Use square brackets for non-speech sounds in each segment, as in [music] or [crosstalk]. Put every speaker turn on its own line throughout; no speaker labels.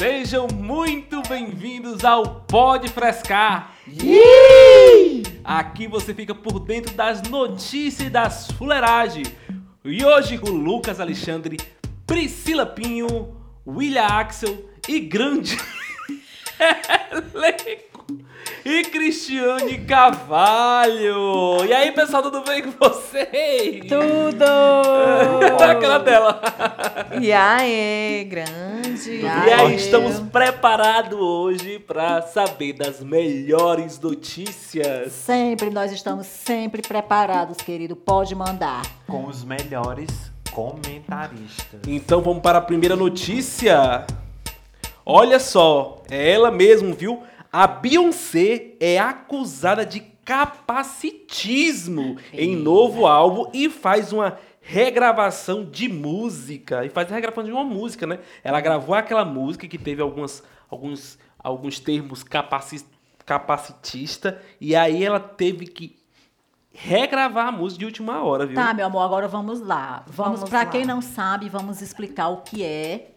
Sejam muito bem-vindos ao Pode Frescar. Aqui você fica por dentro das notícias e das fuleiragens. E hoje com Lucas Alexandre, Priscila Pinho, William Axel e grande. [laughs] E Cristiane Carvalho. E aí, pessoal, tudo bem com vocês?
Tudo! [laughs]
Aquela dela.
E aí, grande.
E aí, estamos preparados hoje para saber das melhores notícias.
Sempre, nós estamos sempre preparados, querido. Pode mandar.
com os melhores comentaristas.
Então vamos para a primeira notícia. Olha só, é ela mesmo, viu? A Beyoncé é acusada de capacitismo em novo álbum e faz uma regravação de música. E faz a regravação de uma música, né? Ela gravou aquela música que teve algumas, alguns, alguns termos capaci, capacitista e aí ela teve que regravar a música de última hora, viu?
Tá, meu amor, agora vamos lá. Vamos,
Vamos
pra
lá.
quem não sabe, vamos explicar o que é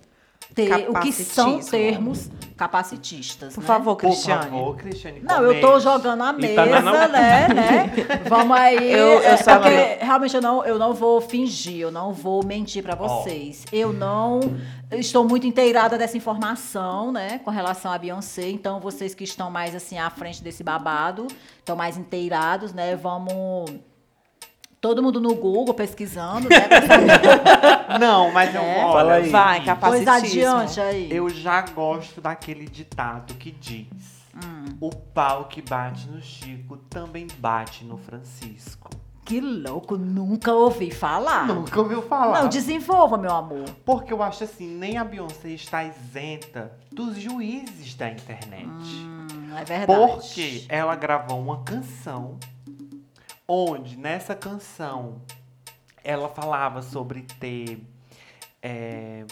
ter, o que são termos capacitistas.
Por
né?
favor,
Por
Cristiane.
favor, Cristiane.
Não, eu tô
comente.
jogando a mesa,
tá na-
né, né? [laughs] Vamos aí.
Eu- eu
é,
só
porque
não-
realmente eu não, eu não vou fingir, eu não vou mentir pra vocês. Eu não estou muito inteirada dessa informação, né, com relação a Beyoncé. Então vocês que estão mais assim à frente desse babado, estão mais inteirados, né? Vamos todo mundo no Google pesquisando, né? [laughs]
Não, mas eu
É.
olha,
Fala aí.
Vai, capacitismo.
Pois adiante aí.
Eu já gosto daquele ditado que diz:
Hum.
O pau que bate no Chico também bate no Francisco.
Que louco, nunca ouvi falar.
Nunca ouviu falar?
Não, desenvolva, meu amor.
Porque eu acho assim, nem a Beyoncé está isenta dos juízes da internet.
Hum, é verdade.
Porque ela gravou uma canção onde nessa canção ela falava sobre ter. é,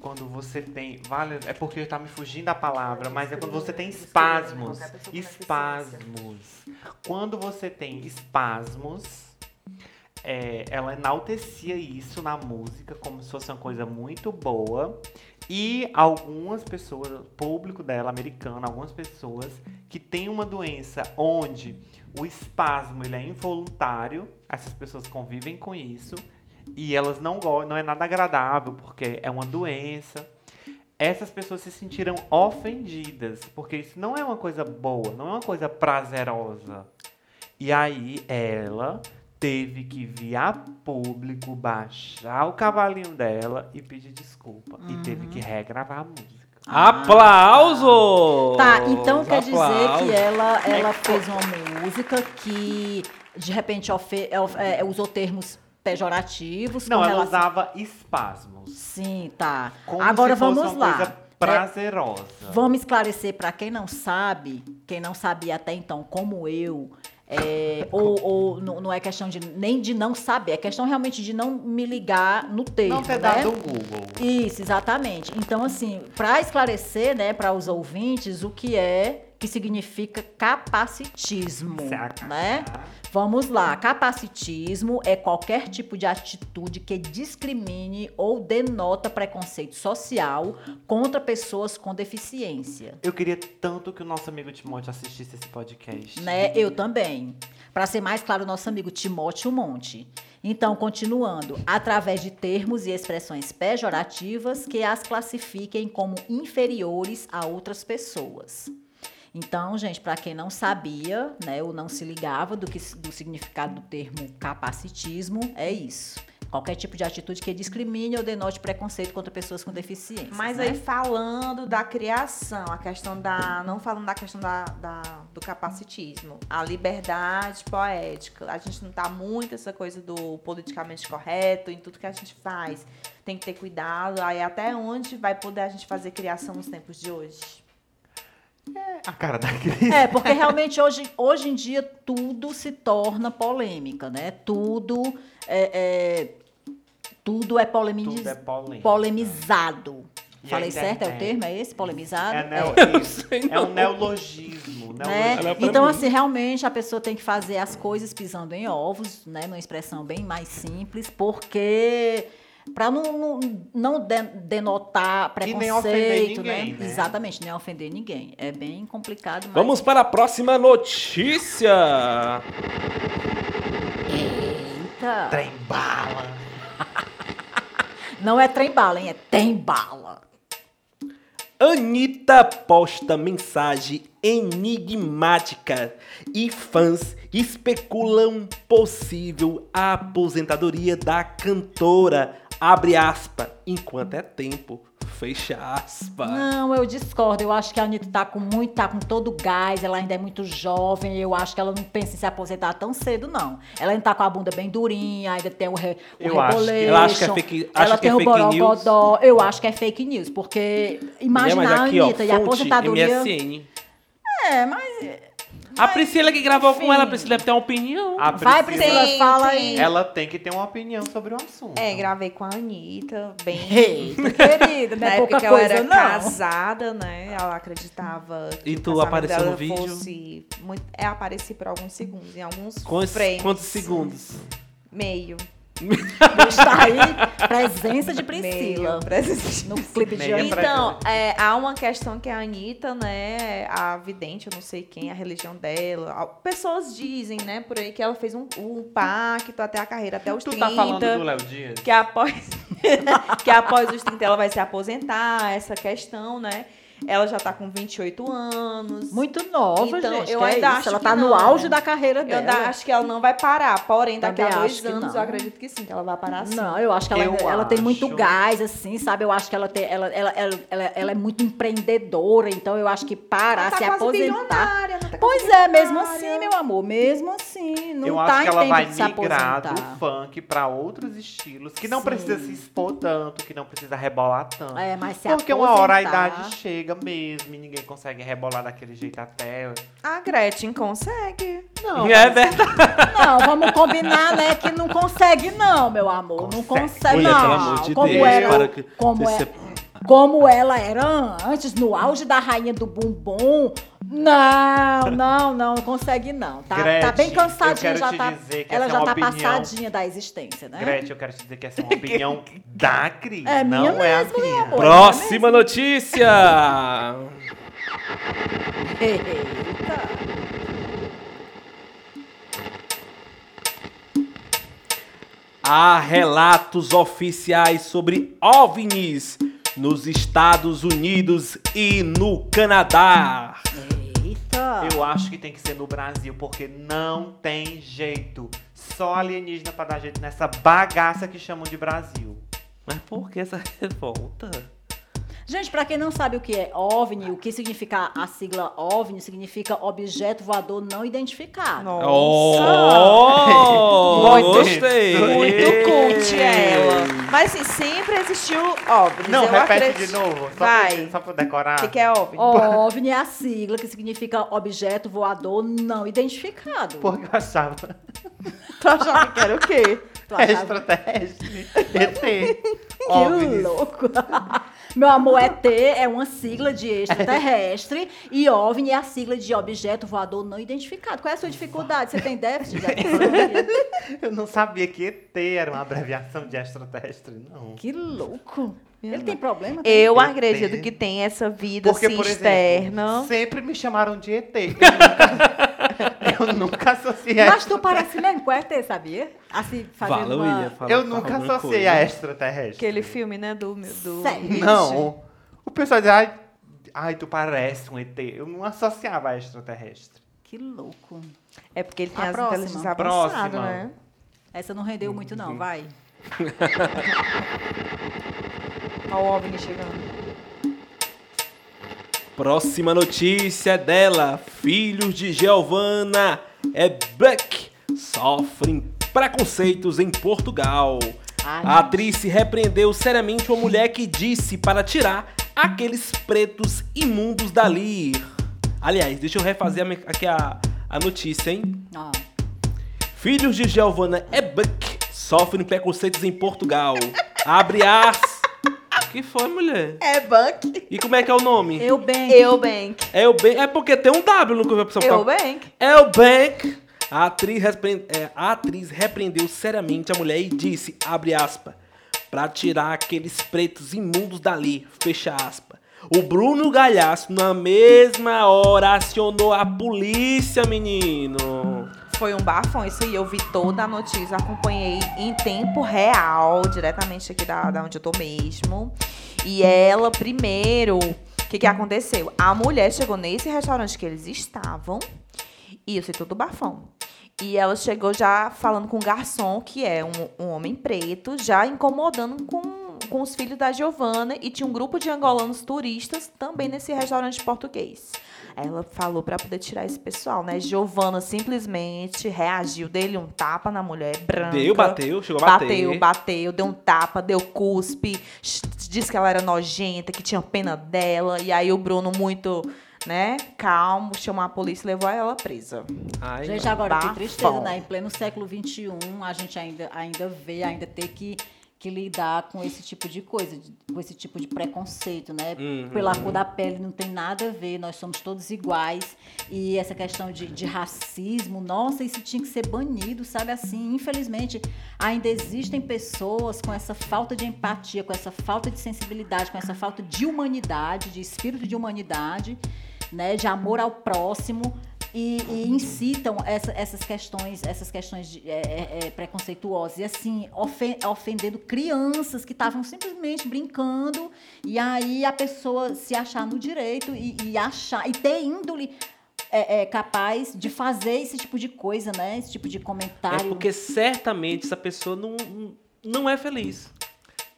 quando você tem. Vale, é porque tá me fugindo a palavra, mas é quando você tem espasmos. Espasmos. Quando você tem espasmos, é, ela enaltecia isso na música como se fosse uma coisa muito boa. E algumas pessoas, público dela, americano, algumas pessoas que têm uma doença onde o espasmo ele é involuntário, essas pessoas convivem com isso e elas não gostam, não é nada agradável porque é uma doença. Essas pessoas se sentiram ofendidas, porque isso não é uma coisa boa, não é uma coisa prazerosa. E aí ela teve que vir a público baixar o cavalinho dela e pedir desculpa. E teve que regravar a música.
Aplausos!
Tá, então quer dizer
Aplausos.
que ela, ela fez uma música que de repente ofe- é, é, usou termos pejorativos.
Não, ela
relação-
usava espasmos.
Sim, tá.
Como
Agora vamos lá.
coisa prazerosa.
Vamos esclarecer para quem não sabe, quem não sabia até então, como eu, é, ou, ou não, não é questão de nem de não saber, é questão realmente de não me ligar no termo,
Não ter
né?
dado o Google.
Isso, exatamente. Então, assim, para esclarecer, né, para os ouvintes, o que é que significa capacitismo,
Saca.
né? Vamos lá. Capacitismo é qualquer tipo de atitude que discrimine ou denota preconceito social contra pessoas com deficiência.
Eu queria tanto que o nosso amigo Timóteo assistisse esse podcast.
Né? Eu também. Para ser mais claro, nosso amigo Timóteo Monte. Então, continuando, através de termos e expressões pejorativas que as classifiquem como inferiores a outras pessoas. Então, gente, para quem não sabia, né, ou não se ligava do, que, do significado do termo capacitismo, é isso. Qualquer tipo de atitude que discrimine ou denote preconceito contra pessoas com deficiência.
Mas
né?
aí falando da criação, a questão da. Não falando da questão da, da- do capacitismo, a liberdade poética. A gente não tá muito essa coisa do politicamente correto em tudo que a gente faz. Tem que ter cuidado. Aí até onde vai poder a gente fazer criação nos tempos de hoje?
A cara da Cris.
É, porque realmente hoje, hoje em dia tudo se torna polêmica, né? Tudo é, é- tudo é, polemiz-
Tudo é polêmico.
polemizado.
E
Falei certo? É o termo? É esse? Polemizado?
É, neo- [laughs] isso.
sei
é um neologismo.
né?
Ela é
Então,
mim.
assim, realmente a pessoa tem que fazer as coisas pisando em ovos, né? Numa expressão bem mais simples, porque Pra não, não, não de- denotar
E nem
preconceito,
ofender ninguém, né?
Exatamente, nem ofender ninguém. É bem complicado, mas...
Vamos para a próxima notícia.
Eita!
Trem bala. [laughs]
Não é trem bala, hein? É tem bala.
Anitta posta mensagem enigmática e fãs especulam possível aposentadoria da cantora. Abre aspa, enquanto é tempo. Fecha aspa.
Não, eu discordo. Eu acho que a Anitta tá com muito, tá com todo o gás, ela ainda é muito jovem. Eu acho que ela não pensa em se aposentar tão cedo, não. Ela ainda tá com a bunda bem durinha, ainda tem o, re, o
Eu acho
ela acha que é fake- acha
ela
que
tem
é
o
fake.
Eu acho que é fake news, porque imagina
Mulher,
a
mas aqui, ó,
Anitta e a
fonte
aposentadoria.
MSN.
É, mas.
A Priscila que gravou com ela, a Priscila deve ter uma opinião.
A
Vai,
Priscila,
Tem,
fala
tem.
aí.
ela tem que ter uma opinião sobre o assunto.
É, gravei com a Anitta, bem. [laughs]
Eita, querida, não
Na
é
época
pouca
que ela
coisa,
era
não.
casada, né? Ela acreditava que
E
o
tu
casamento
apareceu
dela
no vídeo?
Fosse muito... É, apareci por alguns segundos, em alguns
Quantos,
frames.
quantos segundos?
Meio.
Está aí, presença de Priscila.
Meio. Presença.
No clipe de
Então, é, há uma questão que a Anitta, né, a vidente, eu não sei quem, a religião dela, pessoas dizem, né, por aí, que ela fez um, um pacto até a carreira, até os
Tu
30.
tá falando do Léo Dias?
que após [laughs] que após os 30 ela vai se aposentar, essa questão, né? Ela já tá com 28 anos.
Muito nova,
Então,
gente.
eu
que é
ainda
isso,
acho
Ela
que
tá no
não,
auge
né?
da carreira
Eu
dela.
ainda acho que ela não vai parar. Porém, daqui
Também
a dois
acho
anos
não.
eu acredito que sim, que ela vai parar sim.
Não, eu acho que ela,
Eu
ela tem muito
acho.
gás, assim, sabe? Eu acho que ela, tem, ela, ela, ela, ela, ela é muito empreendedora, então eu acho que parar,
tá
se aposentar.
ela tá
Pois é, mesmo assim, meu amor, mesmo assim. Não
eu
tá
acho
em
que ela vai migrar do
aposentar.
funk pra outros estilos, que não
Sim.
precisa se expor tanto, que não precisa rebolar tanto.
É, mas se
Porque uma hora a
aposentar-
idade chega mesmo e ninguém consegue rebolar daquele jeito até.
A Gretchen consegue.
Não,
é verdade.
Não, vamos combinar, né? Que não consegue, não, meu amor. Não
Consegue.
consegue,
Mulher,
não.
pelo amor de
como
Deus,
era,
para que
como,
você
é,
se-
como ela era antes, no auge da rainha do bumbum. Não, não, não, não consegue, não. Tá, tá
Gretchen,
bem
eu
cansadinha,
quero
já
te
tá.
dizer que
Ela já
é uma
tá
opinião-
passadinha da existência, né?
Gretchen, eu quero te dizer que essa é uma [laughs] opinião da Cris,
É
não
minha
é
mesmo,
a minha.
amor.
Próxima notícia.
Eita.
Há relatos oficiais sobre OVNIs nos Estados Unidos e no Canadá.
Eita.
Eu acho que tem que ser no Brasil, porque não tem jeito. Só alienígena pra dar jeito nessa bagaça que chamam de Brasil.
Mas por que essa [laughs] revolta?
Gente, pra quem não sabe o que é OVNI, o que significa a sigla OVNI, significa objeto voador não identificado.
Nossa.
Oh,
Muito-
gostei.
Muito cult ela. Mas assim, sempre existiu óbvios.
Não,
eu
repete
acredito.
de novo, só,
Vai.
Pra, só pra decorar.
O que, que é óbvio?
OVNI é a sigla que significa objeto voador não identificado.
Porque eu achava
Tu achava que era o quê?
Tu achava-
extraterrestre, [laughs] ET,
Que louco. Meu amor, ET é uma sigla de extraterrestre e OVNI é a sigla de objeto voador não identificado. Qual é a sua dificuldade? Você tem déficit de atenção? [laughs]
Eu não sabia que ET era uma abreviação de extraterrestre, não.
que louco. Ele tem problema? Tem?
Eu
ET.
acredito que tem essa vida
Porque,
assim,
por
externa.
exemplo, sempre me chamaram de ET. [laughs] Eu nunca, associei a
Mas tu parece mesmo com ET, sabia? Assim, fazendo
Fala,
uma...
William. Fala,
Eu
fala
nunca
alguma
associei
coisa.
a extraterrestre.
Aquele filme, né, do... do
Sério?
Não. O pessoal diz, ai, ai, tu parece um ET. Eu não associava a extraterrestre.
Que louco.
É porque ele tem
A
as
próxima.
inteligências avançadas,
Próxima.
né?
Essa não rendeu muito, não. Vai.
Olha o OVNI chegando.
Próxima notícia é dela. Filhos de Giovanna é Black sofrem preconceitos em Portugal.
Ai,
A atriz se repreendeu seriamente uma mulher que disse para tirar aqueles pretos imundos dali. Aliás, deixa eu refazer aqui a, a notícia, hein? Filhos de Giovanna Ebuck sofrem preconceitos em Portugal. Abre as. Que foi, mulher?
É Bank.
E como é que é o nome?
Eu bem.
Eubank.
É. É porque tem um W no que a pessoa fala.
Eubank.
É o Bank. A atriz, repre- é, a atriz repreendeu seriamente a mulher e disse, abre aspas, pra tirar aqueles pretos imundos dali. Fecha aspas. O Bruno Galhaço, na mesma hora, acionou a polícia, menino.
Foi um bafão isso aí. Eu vi toda a notícia, acompanhei em tempo real, diretamente aqui da, da onde eu tô mesmo. E ela, primeiro, o que, que aconteceu? A mulher chegou nesse restaurante que eles estavam, e eu sei tudo bafão. E ela chegou já falando com o garçom, que é um, um homem preto, já incomodando com, com os filhos da Giovana. E tinha um grupo de angolanos turistas também nesse restaurante português. Ela falou para poder tirar esse pessoal, né? Giovana simplesmente reagiu, dele um tapa na mulher branca.
Deu, bateu, chegou a bater.
Bateu, bateu, deu um tapa, deu cuspe, disse que ela era nojenta, que tinha pena dela. E aí o Bruno, muito, né, calmo, chamou a polícia e levou ela presa.
Gente,
Ai.
Então, agora que
Bafão.
tristeza, né? Em pleno século XXI, a gente ainda, ainda vê, ainda ter que, que lidar com esse tipo de coisa, com esse tipo de preconceito, né?
Uhum.
Pela cor da pele não tem nada a ver, nós somos todos iguais. E essa questão de, de racismo, nossa, isso tinha que ser banido, sabe assim? Infelizmente, ainda existem pessoas com essa falta de empatia, com essa falta de sensibilidade, com essa falta de humanidade, de espírito de humanidade, né? De amor ao próximo e, e incitam essa- essas questões, essas questões de- é, é, é, preconceituosas e assim ofen- ofendendo crianças que estavam simplesmente brincando e aí a pessoa se achar no direito e, e achar e ter índole é, é, capaz de fazer esse tipo de coisa, né? Esse tipo de
É
comentário.
porque certamente essa pessoa não, não é feliz.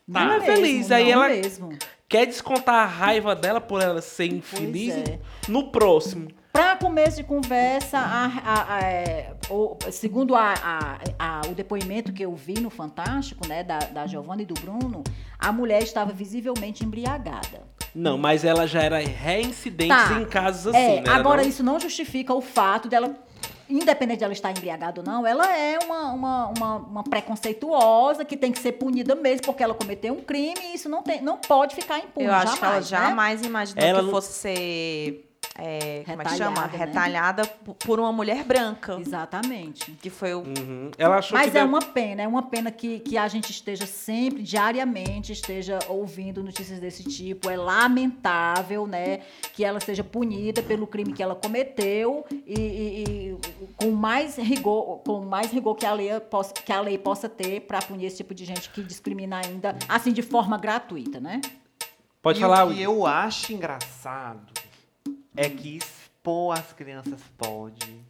Não
Não é feliz, aí
não
ela-
mesmo.
Quer descontar a raiva dela por ela ser infeliz
é.
no próximo.
Para começo de conversa, a- a- a- é, o- segundo a- a- a- o depoimento que eu vi no Fantástico, né, da, da Giovanna e do Bruno, a mulher estava visivelmente embriagada.
Não, mas ela já era reincidente
Tá.
em casos assim,
é,
né?
agora
não?
isso não justifica o fato dela, independente dela estar embriagada ou não, ela é uma, uma, uma, uma preconceituosa que tem que ser punida mesmo porque ela cometeu um crime e isso não, tem, não pode ficar impune.
Eu acho que ela
jamais, né?
jamais imaginou
Ela
que
não-
fosse ser. É, como é que chama?
Retalhada, né?
Retalhada por uma mulher branca.
Exatamente.
Que foi o.
Uhum. Ela achou
Mas
que
é
deu-
uma pena, é uma pena que, que a gente esteja sempre, diariamente, esteja ouvindo notícias desse tipo. É lamentável, né, que ela seja punida pelo crime que ela cometeu e, e- e com mais rigor, com mais rigor que a lei possa, que a lei possa ter para punir esse tipo de gente que discrimina ainda, assim, de forma gratuita, né?
Pode
e
falar,
o que eu acho engraçado é que expor as crianças pode.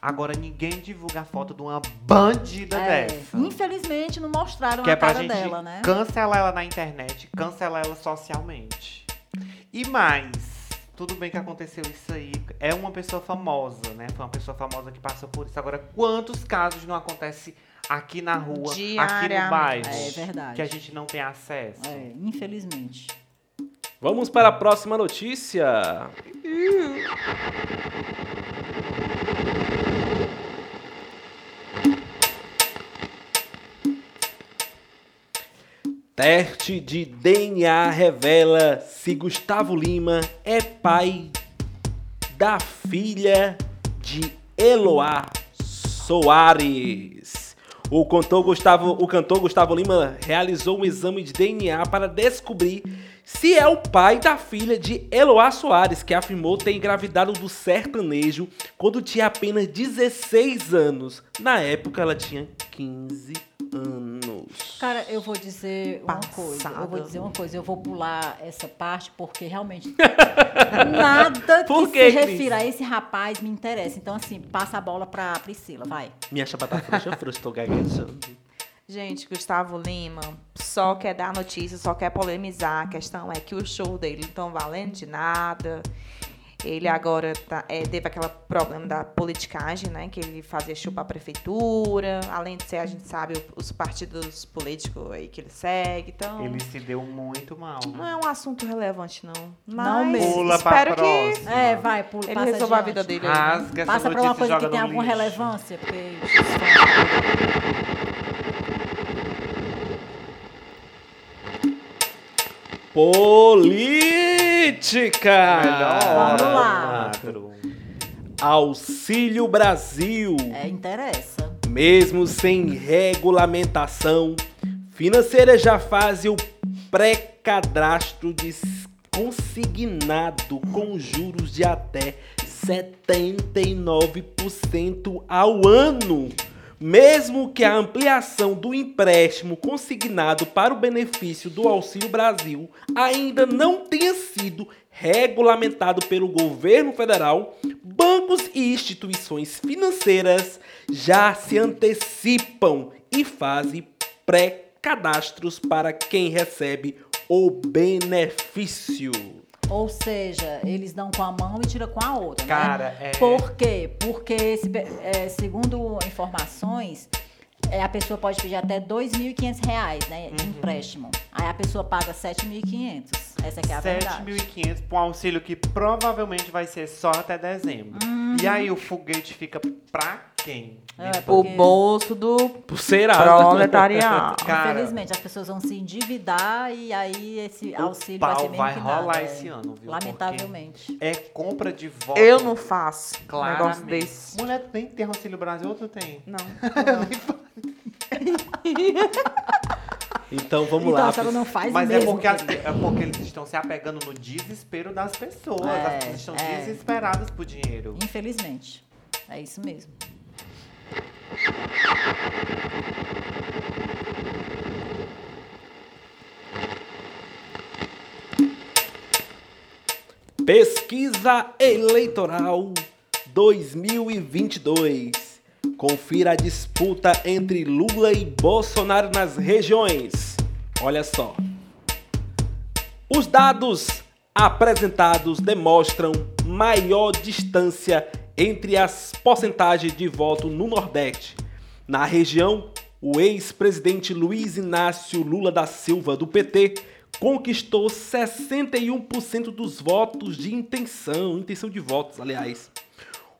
Agora ninguém divulga a foto de uma bandida
É,
dessa.
infelizmente não mostraram
Que
a
é pra
cara
gente
dela, né?
cancelar ela na internet, cancelar ela socialmente. E mais, tudo bem que aconteceu isso aí. É uma pessoa famosa, né? Foi uma pessoa famosa que passou por isso. Agora, quantos casos não acontece aqui na rua, aqui no bairro?
É verdade.
Que a gente não tem acesso.
É, infelizmente.
Vamos para a próxima notícia. Teste de DNA revela se Gustavo Lima é pai da filha de Eloá Soares. O cantor Gustavo, o cantor Gustavo Lima realizou um exame de DNA para descobrir se é o pai da filha de Eloá Soares, que afirmou ter engravidado do sertanejo quando tinha apenas 16 anos. Na época ela tinha 15 anos.
Cara, eu vou dizer uma
Passada.
coisa. Eu vou dizer uma coisa. Eu vou pular essa parte porque realmente [laughs] nada que
Por
se
quê, Cris?
refira a esse rapaz me interessa. Então, assim, passa a bola pra Priscila, vai.
Minha chapata frouxa, frouxa, tô gaguejando.
Gente, Gustavo Lima só quer dar notícia, só quer polemizar. A questão é que o show dele não estão valendo de nada. Ele agora tá, é, teve aquele problema da politicagem, né? Que ele fazia show pra prefeitura. Além de ser, a gente sabe, os partidos políticos aí que ele segue. Então,
Ele se deu muito mal.
não é um assunto relevante, não. Mas
Não mesmo.
Pula pra
espero que
próxima.
É, vai, pula,
ele resolva a vida dele. né?
Rasga essa
Passa pra
notícia
uma coisa que tem alguma
lixo.
relevância, porque...
Política!
Vamos lá.
Auxílio Brasil.
É, interessa.
Mesmo sem regulamentação, Financeiras já fazem o pré-cadastro de consignado com juros de até 79% ao ano. Mesmo que a ampliação do empréstimo consignado para o benefício do Auxílio Brasil ainda não tenha sido regulamentado pelo governo federal, bancos e instituições financeiras já se antecipam e fazem pré-cadastros para quem recebe o benefício.
Ou seja, eles dão com a mão e tiram com a outra. né?
Cara, é.
Por quê? Porque, é, segundo informações, é, a pessoa pode pedir até 2.500 reais, né,
Uhum.
de empréstimo. Aí a pessoa paga 7.500. Essa que é a verdade.
7.500 para um auxílio que provavelmente vai ser só até dezembro. E aí o foguete fica pra quem?
É,
O
porque,
bolso do proletariado.
Infelizmente, as pessoas vão se endividar e aí esse
O
auxílio vai ser
vai
que
rolar
nada, é.
esse ano, viu?
Lamentavelmente.
É compra de voto.
Eu não faço um
Claramente.
negócio desse.
Mulher, tu nem tem Auxílio Brasil ou tu tem? [laughs]
Não.
Então vamos
então
lá.
a senhora não faz
Mas
mesmo.
é, porque as- é porque eles estão se apegando no desespero das pessoas.
É,
As pessoas estão
é.
desesperadas por dinheiro.
Infelizmente. É isso mesmo.
Pesquisa Eleitoral 2022. Confira a disputa entre Lula e Bolsonaro nas regiões. Olha só. Os dados apresentados demonstram maior distância entre as porcentagens de voto no Nordeste. Na região, o ex-presidente Luiz Inácio Lula da Silva, do PT, conquistou 61% dos votos de intenção, intenção de votos, aliás.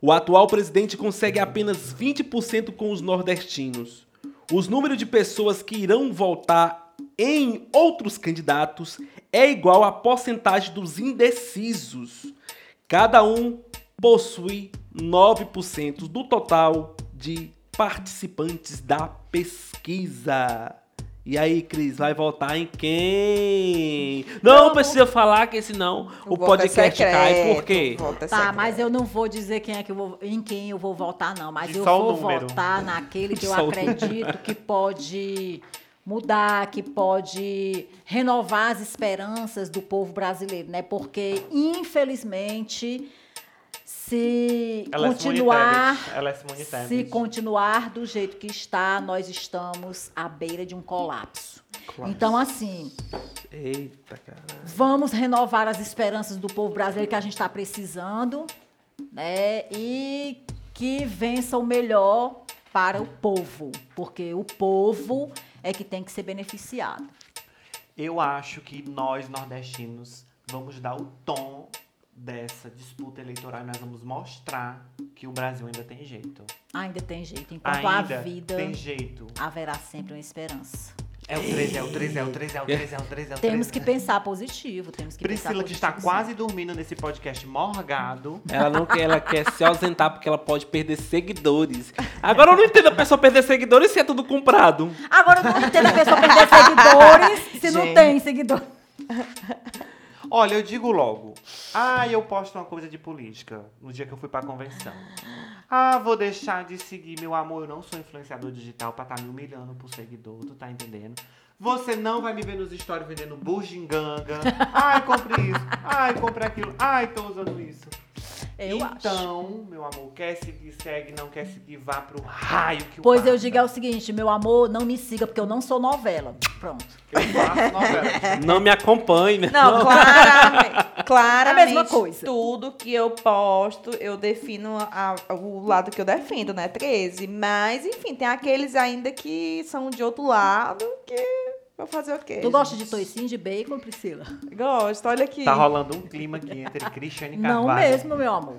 O atual presidente consegue apenas 20% com os nordestinos. Os números de pessoas que irão votar em outros candidatos é igual à porcentagem dos indecisos. Cada um possui 9% do total de participantes da pesquisa. E aí, Cris, vai votar em quem? Não
Vamos.
precisa falar que senão o,
voto é
podcast cai.
secreto,
Por quê?
o é
Tá, mas eu não vou dizer quem é que eu vou, em quem eu vou votar, não. Mas
Diz
eu
o
vou votar naquele [laughs] que eu
o
acredito que pode mudar, que pode renovar as esperanças do povo brasileiro, né? Porque, infelizmente, se
Ela é
continuar.
É Tebet.
Se continuar do jeito que está, nós estamos à beira de um colapso. Então, assim,
Eita.
Vamos renovar as esperanças do povo brasileiro que a gente está precisando, né? E que vença o melhor para o povo, porque o povo é que tem que ser beneficiado.
Eu acho que nós, nordestinos, vamos dar o tom dessa disputa eleitoral e nós vamos mostrar que o Brasil ainda tem jeito.
Ainda tem jeito, enquanto
ainda
a vida
tem jeito.
haverá sempre uma esperança.
É o 13, é o 13, é o 13, é o 13, é o 13, é o 13.
Temos que pensar positivo, temos que
Priscila,
pensar
que está quase dormindo nesse podcast morgado.
Ela não quer, ela quer se ausentar porque ela pode perder seguidores. Agora eu não entendo a pessoa perder seguidores se é tudo comprado.
Agora eu não entendo a pessoa perder seguidores se não
Gente.
tem seguidor. [laughs]
Olha, eu digo logo. Ah, eu posto uma coisa de política no dia que eu fui pra convenção. Ah, vou deixar de seguir, meu amor. Eu não sou influenciador digital pra estar me humilhando por seguidor, tu tá entendendo? Você não vai me ver nos stories vendendo bugiganga. Ai, compre isso. Ai, compre aquilo. Ai, tô usando isso.
Eu acho.
então, meu amor, quer seguir, segue. Não quer seguir, vá pro raio que o
Pois eu digo é o seguinte, meu amor, não me siga porque eu não sou novela. Pronto.
Eu faço novela. [laughs]
Não me acompanhe, né?
Não, claramente, [laughs] claramente
É a mesma coisa.
tudo que eu posto, eu defino a- o lado que eu defendo, né? 13. Mas, enfim, tem aqueles ainda que são de outro lado que. Vou fazer o quê?
Tu gosta de toicinho de bacon, Priscila?
Gosto, olha aqui.
Tá rolando um clima aqui entre Cristiane Carvalho.
Não mesmo, meu amor.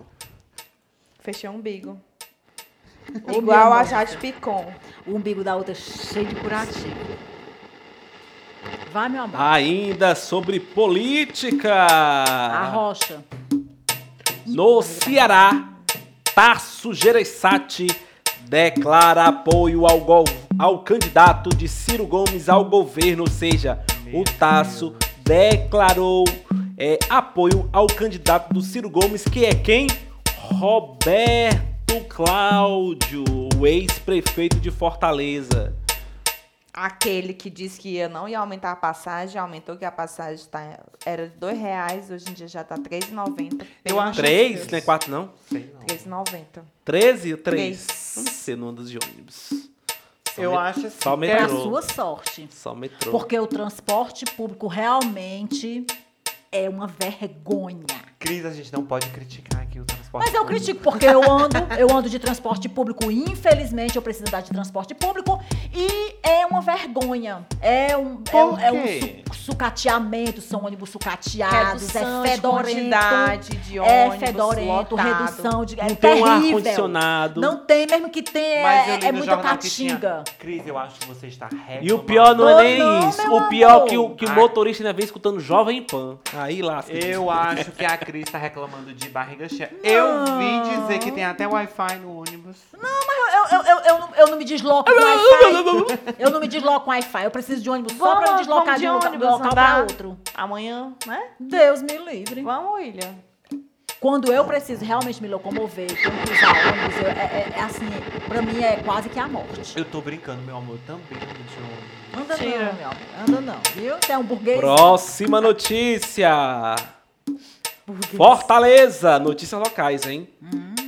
Fechei o umbigo.
Ô,
Igual a. Jade Picon.
O umbigo da outra cheio de curativo. Vai, meu amor.
Ainda sobre política.
A rocha.
No Ceará, Tasso Gereissati declara apoio ao, gov- ao candidato de Ciro Gomes ao governo, ou seja, o Tasso declarou é, apoio ao candidato do Ciro Gomes, que é quem? Roberto Cláudio, o ex-prefeito de Fortaleza.
Aquele que disse que ia, não ia aumentar a passagem, aumentou que a passagem tá, era de R$ reais, hoje em dia já tá R$ 3,90.
Eu acho-
Três, não é quatro não?
Sei não.
R$ 3,90.
13 ou 3?
Três.
Não sei, não ando de ônibus. Só
Eu
met-
acho assim.
Só metrô.
sua sorte.
Só metrô.
Porque o transporte público realmente é uma vergonha.
Cris, a gente não pode criticar aqui o transporte.
Mas eu
público.
critico porque eu ando, eu ando de transporte público. Infelizmente, eu preciso andar de transporte público e é uma vergonha. É um, é,
Por
um- é um su- sucateamento, são ônibus sucateados,
Redução
é
de
fedorento.
quantidade de
é
ônibus
fedorento,
lotado.
redução de. É
Não tem um ar
terrível.
condicionado.
Não tem, mesmo que tenha,
Mas
é, é muita patinga.
Cris, eu acho que você está reclamando.
E o pior não é nem
não,
isso. O pior
amor.
é que o, que o motorista ainda vem escutando Jovem Pan. Aí lasca.
Eu acho que a Cris está reclamando de barriga cheia. Eu vi dizer que tem até Wi-Fi no ônibus.
Eu, eu, eu, eu, não- eu não me desloco com Wi-Fi. Eu não me desloco com Wi-Fi. Eu preciso de ônibus só pra me
Vamos-
deslocar
vamos
de,
de
um
ônibus,
local pra outro.
Amanhã, né?
Deus me livre.
Vamos, William.
Quando eu preciso realmente me locomover, que usar ônibus, eu- é, é- é assim, pra mim é quase que a morte.
Eu tô brincando, meu amor, eu também ando de ônibus.
Anda
Tira.
não, meu amor. Anda não, viu? Você é um burguês.
Próxima notícia. Fortaleza. Notícias locais, hein?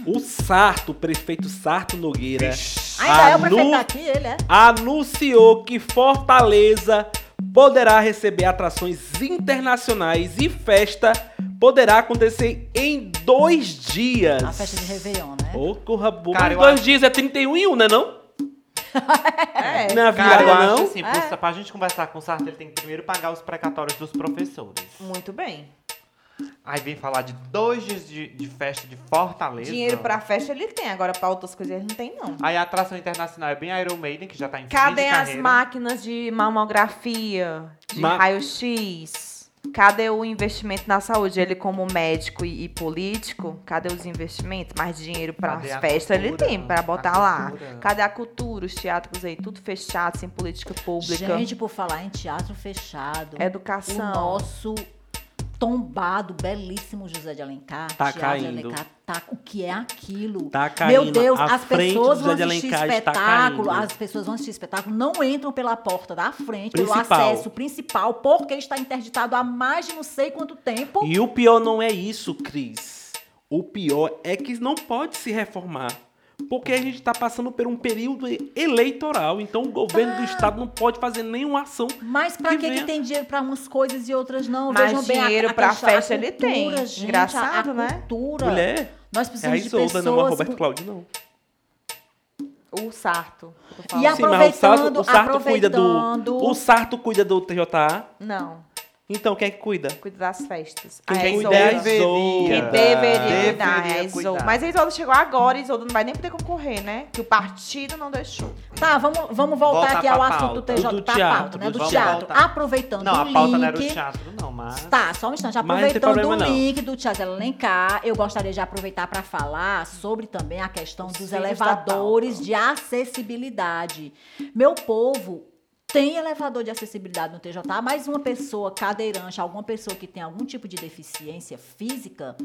O Sarto, o prefeito Sarto Nogueira,
Ainda é o prefeito
anu-
daqui, ele é.
anunciou que Fortaleza poderá receber atrações internacionais e festa poderá acontecer em dois dias.
A festa de Réveillon, né?
Ô, corra boa.
Cara,
dois
acho-
dias é 31 e 1, né não? [laughs]
É.
Não é a
Cara, eu acho
não?
assim,
É.
pra, pra gente conversar com o Sarto, ele tem que primeiro pagar os precatórios dos professores.
Muito bem.
Aí vem falar de dois dias de, de festa de Fortaleza.
Dinheiro pra festa ele tem, agora pra outras coisas ele não tem, não.
Aí a atração internacional é bem Iron Maiden, que já tá em fim
Cadê
de
as
carreira.
máquinas de mamografia, de
Ma-
raio-x? Cadê o investimento na saúde? Ele, como médico e, e político, cadê os investimentos? Mais dinheiro para as festas ele
cultura?
tem, para botar lá. Cadê a cultura, os teatros aí, tudo fechado, sem política pública?
Gente, por falar em teatro fechado, o
Educação.
nosso tombado, belíssimo José de Alencar.
Tá
de
caindo.
Alencar, tá, o que é aquilo?
Tá caindo.
Meu Deus,
A
as pessoas vão assistir espetáculo, as pessoas vão assistir espetáculo, não entram pela porta da frente, pelo
Principal.
acesso principal, porque está interditado há mais de não sei quanto tempo.
E o pior não é isso, Cris. O pior é que não pode se reformar. Porque a gente está passando por um período eleitoral. Então o governo
Tá.
do estado não pode fazer nenhuma ação.
Mas pra
Que
que, tem dinheiro pra umas coisas e outras não?
Mas
Vejam
dinheiro
a,
pra
questão- a
festa ele
cultura,
tem.
Gente,
Engraçado,
a, a
né?
Cultura.
Mulher,
Nós
é a
precisamos de
Isolda,
pessoas...
não é o Roberto Cláudio, não.
O Sarto.
E
falando.
a-
Sim, mas o Sarto,
Aproveitando-
o Sarto cuida do.
aproveitando-
O Sarto cuida do TJA.
Não,
Então quem é que cuida?
cuida das festas.
Quem
a
cuida é a
Isolda. Que deveria
Deveria
cuidar, é a Isolda.
cuidar.
Mas a Isolda chegou agora, a Isolda não vai nem poder concorrer, né? Que o partido não deixou.
Tá, vamos, vamos voltar
Voltar
aqui ao assunto do. TJ,
Do
pra
teatro,
pauta, né?
do
Do teatro.
voltar.
Aproveitando
Não, a
o
pauta não era o
link...
teatro, não, mas.
Tá, só um instante.
Não
Aproveitando
problema,
o
não.
link do Tiago Alencar, eu gostaria de aproveitar para falar sobre também a questão
Os
dos elevadores de acessibilidade. Meu povo tem elevador de acessibilidade no TJ, mas uma pessoa cadeirante, alguma pessoa que tem algum tipo de deficiência física,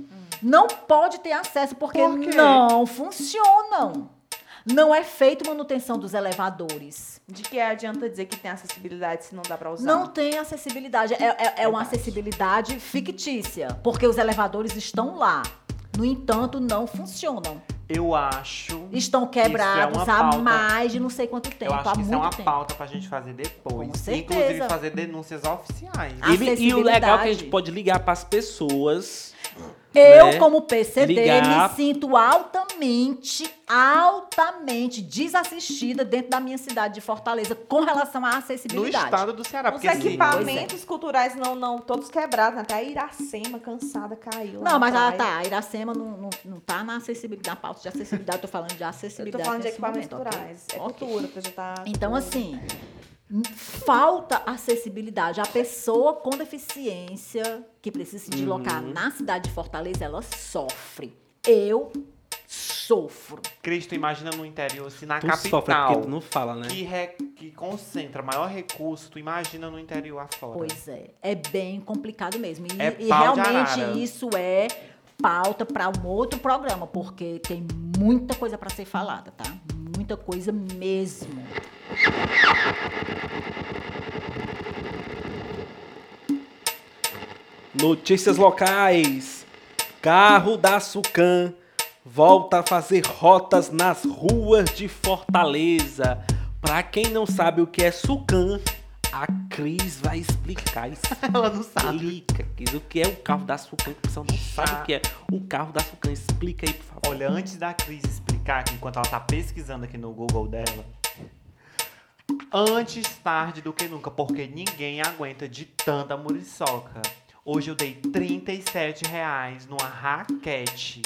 não pode ter acesso porque
Por
não funcionam. Não é feito manutenção dos elevadores.
De que adianta dizer que tem acessibilidade se não dá pra usar?
Não tem acessibilidade. É, é- é uma acessibilidade fictícia. Porque os elevadores estão lá. No entanto, não funcionam.
Eu acho.
Estão
é
quebrados
uma
há
pauta.
mais de não sei quanto tempo.
Eu acho
há
que isso é uma
tempo.
pauta pra gente fazer depois.
Com certeza.
Inclusive fazer denúncias oficiais.
E, e o legal é que a gente pode ligar para as pessoas.
Eu,
né?
como PCD,
Ligar.
me sinto altamente, altamente desassistida dentro da minha cidade de Fortaleza com relação à
No
acessibilidade.
estado do Ceará.
Os equipamentos culturais não, não, todos quebrados, até a Iracema, cansada, caiu.
Não, mas
praia.
tá, a Iracema não, não, não tá na acessibilidade, na pauta de acessibilidade, eu tô falando de
Eu
acessibilidade.
tô falando de
nesse
equipamentos
momento,
culturais. É
Ok.
cultura, pra já tá.
Então, assim, falta acessibilidade. A pessoa com deficiência que precisa se deslocar
Uhum.
na cidade de Fortaleza, ela sofre. Eu sofro.
Cristo, imagina no interior, se na
Tu sofre é
capital,
porque tu não fala, né?
que, re- que concentra maior recurso, tu imagina no interior afora.
Pois é, é bem complicado mesmo. E,
É
e realmente isso é pauta para um outro programa, porque tem muita coisa para ser falada, tá? Muita coisa mesmo.
Notícias locais. Carro da Sucan volta a fazer rotas nas ruas de Fortaleza. Pra quem não sabe o que é Sucan, a Cris vai explicar. [laughs]
Ela não sabe.
Explica, Cris, o que é o carro da Sucan, que o pessoal não sabe o que é o carro da Sucan. Explica aí, por favor.
Olha, antes da Cris explicar, enquanto ela tá pesquisando aqui no Google dela, antes tarde do que nunca, porque ninguém aguenta de tanta muriçoca. Hoje eu dei 37 reais numa raquete,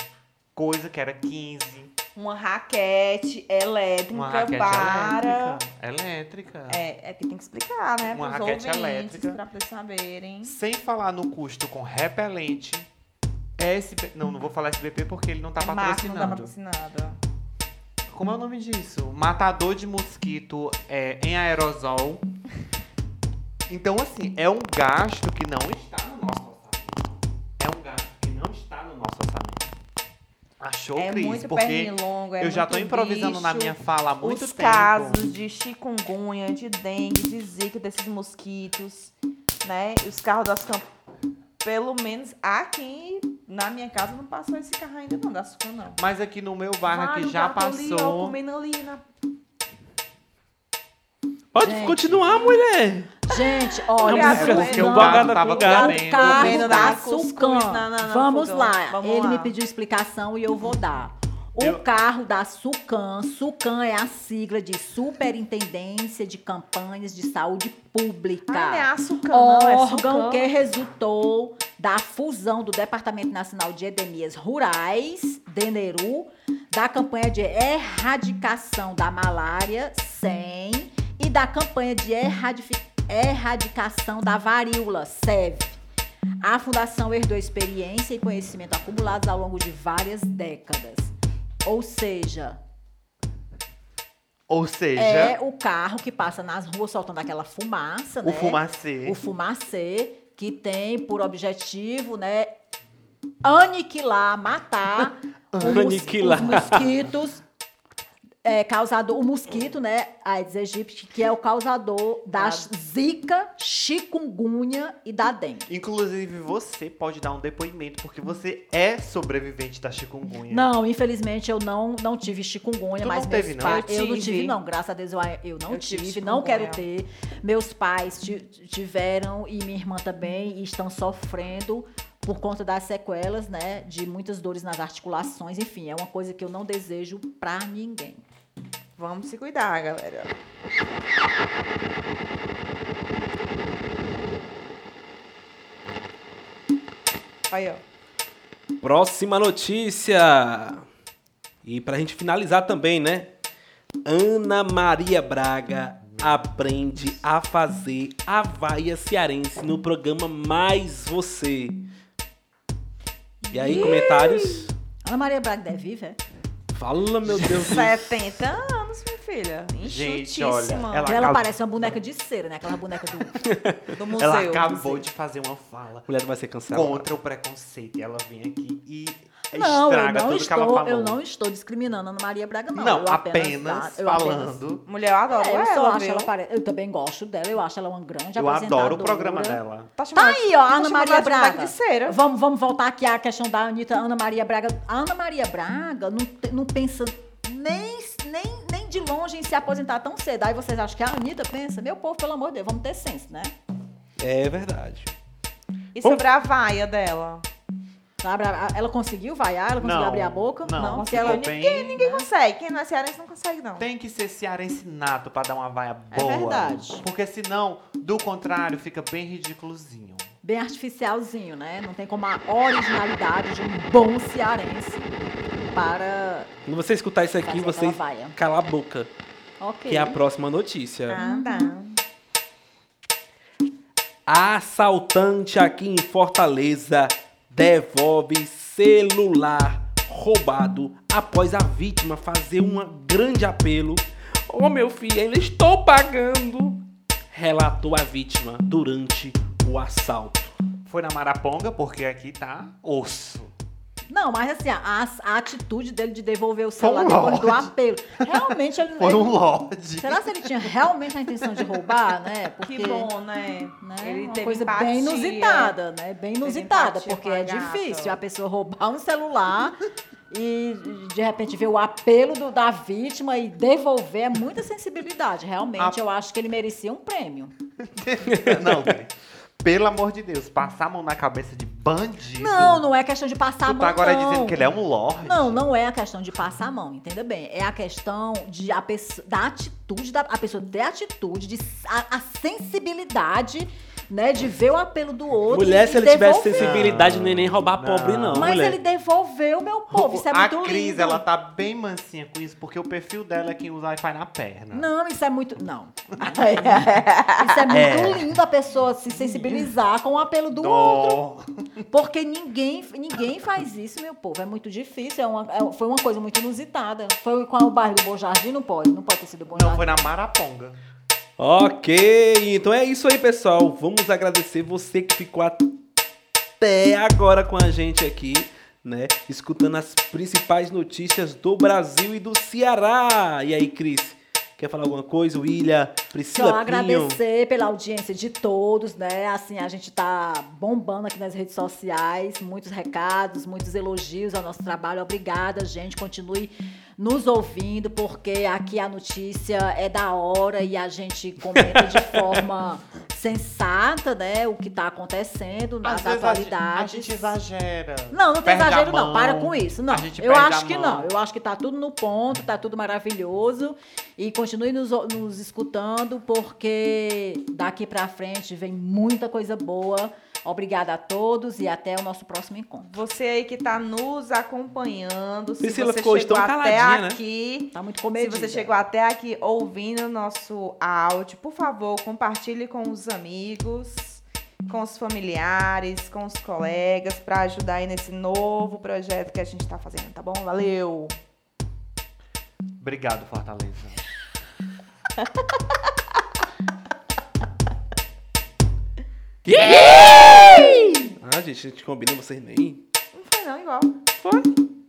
coisa que era 15.
Uma raquete elétrica
Uma raquete
para.
elétrica. Elétrica.
É, é que tem que explicar, né?
Uma raquete elétrica.
pra eles saberem.
Sem falar no custo com repelente. SB... Não, não vou falar SBP porque ele não tá
A marca não tá
patrocinando. Como é o nome disso? Matador de mosquito é, em aerosol. Então, assim, é um gasto que não está no nosso orçamento. É um gasto que não está no nosso orçamento. Achou,
é
Cris?
muito
Porque
pernilongo, é
eu já tô
muito
improvisando na
bicho.
minha fala há muito
Os
tempo.
casos de chikungunya, de dengue, de zika, desses mosquitos, né? E os carros das camp... Pelo menos aqui na minha casa não passou esse carro ainda não, da açúcar não.
Mas aqui no meu bairro aqui já
gato ali, ó,
passou.
comendo ali na...
Pode
Gente.
continuar, mulher.
Gente, olha,
Olha,
o
porque
o gato tava comendo.
carro
Comendo
da Sucan. Vamos
fogão.
lá.
Vamos
Ele
lá.
me pediu explicação e eu vou dar. O
Eu-
carro da Sucan, Sucan é a sigla de Superintendência de Campanhas de Saúde Pública.
Ah, não é não, é
órgão
Sucan.
que resultou da fusão do Departamento Nacional de Endemias Rurais, DENERU, da campanha de erradicação da malária, SEM, e da campanha de erradicação da varíola, SEV. A fundação herdou experiência e conhecimento acumulados ao longo de várias décadas. Ou seja,
Ou seja,
é o carro que passa nas ruas soltando aquela fumaça,
o
né?
fumacê.
o fumacê, que tem por objetivo, né, aniquilar, matar [laughs] o mos-
Aniquilar.
os mosquitos, é, causador, o mosquito, né, Aedes aegypti, que é o causador da zika, chikungunya e da dengue.
Inclusive, você pode dar um depoimento, porque você é sobrevivente da chikungunya.
Não, infelizmente eu não, não tive chikungunya,
Tu
mas
não teve, não?
pais.
Eu
Eu, não
tive.
não. Graças a Deus eu, eu não
Eu tive
tive, não quero ter. Meus pais ti- tiveram e minha irmã também e estão sofrendo por conta das sequelas, né? De muitas dores nas articulações. Enfim, é uma coisa que eu não desejo pra ninguém.
Vamos se cuidar, galera. Aí, ó.
Próxima notícia. E pra gente finalizar também, né? Ana Maria Braga aprende a fazer a vaia cearense no programa Mais Você. E aí, comentários?
Ana Maria Braga deve viver.
Fala, meu Deus do
70 anos, minha filha.
Gente, olha,
Enxutíssima.
ela-
Ela,
acaba-
parece uma boneca de cera, né? Aquela boneca do. [laughs]
do museu.
Ela acabou de fazer uma fala
Mulher vai ser cancelada.
contra o preconceito. E ela vem aqui e
Não, eu
estraga
não,
tudo que ela
estou,
falou.
eu não estou discriminando a Ana Maria Braga, não.
Não,
Eu
apenas,
eu apenas-
falando.
Mulher, eu adoro
É, eu
ela,
só acho
viu?
ela pare... Eu também gosto dela, eu acho ela uma grande
Eu adoro o
apresentadora.
programa dela.
Tá,
Tá
chamando-
aí, ó, a
tá
Ana Maria Braga.
de cera.
Vamos, vamos voltar aqui à questão da Anitta, Ana Maria Braga. A Ana Maria Braga não, te- não pensa nem, nem, nem de longe em se aposentar tão cedo. Aí vocês acham que a Anitta pensa? Meu povo, pelo amor de Deus, vamos ter senso, né?
É verdade.
E sobre a vaia dela?
Ela conseguiu vaiar? Ela conseguiu
Não,
abrir a boca?
não,
porque
ficou
ela...
bem.
Ninguém, ninguém consegue. Quem não é cearense não consegue, não.
Tem que ser cearense nato pra dar uma vaia
É
boa.
verdade.
Porque senão, do contrário, fica bem ridículozinho.
Bem artificialzinho, né? Não tem como a originalidade de um bom cearense para
Quando você escutar isso aqui, você cala a boca.
Ok.
Que é a próxima notícia.
Ah, tá.
Assaltante aqui em Fortaleza devolve celular roubado após a vítima fazer um grande apelo. Ô meu filho, ainda estou pagando, relatou a vítima durante o assalto.
Foi na Maraponga, porque aqui tá osso.
Não, mas assim, a, a atitude dele de devolver o
Foi um
celular depois do
lorde.
apelo. Realmente ele. [laughs]
Foi um
ele-
lorde.
Será se ele tinha realmente a intenção de roubar, né? Porque,
Que bom, né?
né?
Ele
uma
teve
coisa
empatia.
bem inusitada, né? Bem inusitada, porque é difícil a pessoa roubar um celular [laughs] e de repente ver o apelo do- da vítima e devolver é muita sensibilidade. Realmente,
A-
eu acho que ele merecia um prêmio. [laughs]
Não. Pelo amor de Deus, passar a mão na cabeça de bandido.
Não, não é questão de passar a
Tu
mão.
tá agora
não.
dizendo que ele é um lorde?
Não, não é a questão de passar a mão, entenda bem. É a questão de a pessoa, da atitude, da, a pessoa ter atitude, de, a, a sensibilidade, né, de ver o apelo do outro.
Mulher,
e
se ele tivesse sensibilidade, não ia nem roubar
Não.
pobre, não,
Mas
mulher.
ele devolveu, meu povo. Isso é
a
muito
Cris,
lindo.
ela tá bem mansinha com isso, porque o perfil dela é quem usa Wi-Fi na perna.
Não, isso é muito. Não. [laughs] isso é muito
É.
lindo a pessoa se sensibilizar com o apelo do outro.
Dó.
Porque ninguém, ninguém faz isso, meu povo. É muito difícil. É uma, é- foi uma coisa muito inusitada. Foi com o bairro do Bom Jardim? Não pode. Não pode ter sido Bom
Não,
Jardim.
foi na Maraponga.
Ok, então é isso aí, pessoal. Vamos agradecer você que ficou até agora com a gente aqui, né? Escutando as principais notícias do Brasil e do Ceará. E aí, Cris, quer falar alguma coisa? William, Priscila
Só
Pinho?
agradecer pela audiência de todos, né? Assim, a gente tá bombando aqui nas redes sociais, muitos recados, muitos elogios ao nosso trabalho. Obrigada, gente. Continue nos ouvindo, porque aqui a notícia é da hora e a gente comenta de [laughs] forma sensata, né? O que tá acontecendo nas
Às vezes a
atualidades.
gente- A gente exagera.
Não, não tem exagero, não. Para com isso. Não. Eu acho que não. Eu acho que tá tudo no ponto, tá tudo maravilhoso. E continue nos, nos escutando, porque daqui pra frente vem muita coisa boa. Obrigada a todos e até o nosso próximo encontro.
Você aí que tá nos acompanhando, se
Priscila
você
ficou
chegou
tão
até
caladinha, né?
aqui,
Tá muito
se
comedido.
você chegou até aqui ouvindo o nosso áudio, por favor, compartilhe com os amigos, com os familiares, com os colegas, para ajudar aí nesse novo projeto que a gente tá fazendo, tá bom? Valeu!
Obrigado, Fortaleza. [laughs]
Gente, a gente combina vocês nem.
Não foi não, igual.
Foi.